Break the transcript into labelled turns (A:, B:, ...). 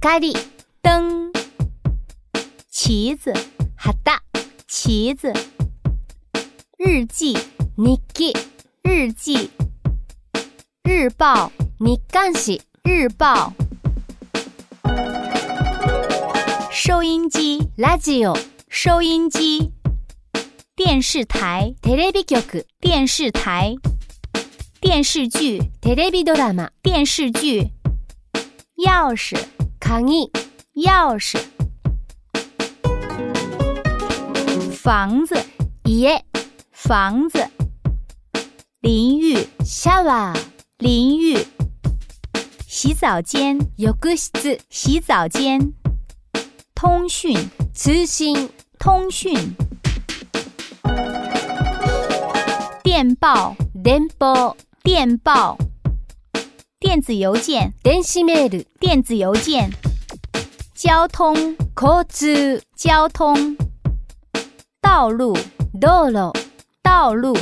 A: 咖喱
B: 灯旗子
A: 哈达
B: 旗子日记
A: 日記
B: 日记日报
A: 日刊紙
B: 日报收音机
A: ラジオ
B: 收音机电视台
A: テレビ局
B: 电视台电视剧
A: テレビドラマ
B: 电视剧钥匙
A: 汤尼，
B: 钥匙，房子，
A: 耶，
B: 房子，淋浴
A: ，shower，
B: 淋浴，洗澡间
A: ，yogust，
B: 洗澡间，通讯，
A: 磁心，
B: 通讯，电报
A: ，denbo，
B: 电报。电子邮件，电子邮件，
A: 交通，
B: 交通，道路，
A: 道路，
B: 道路。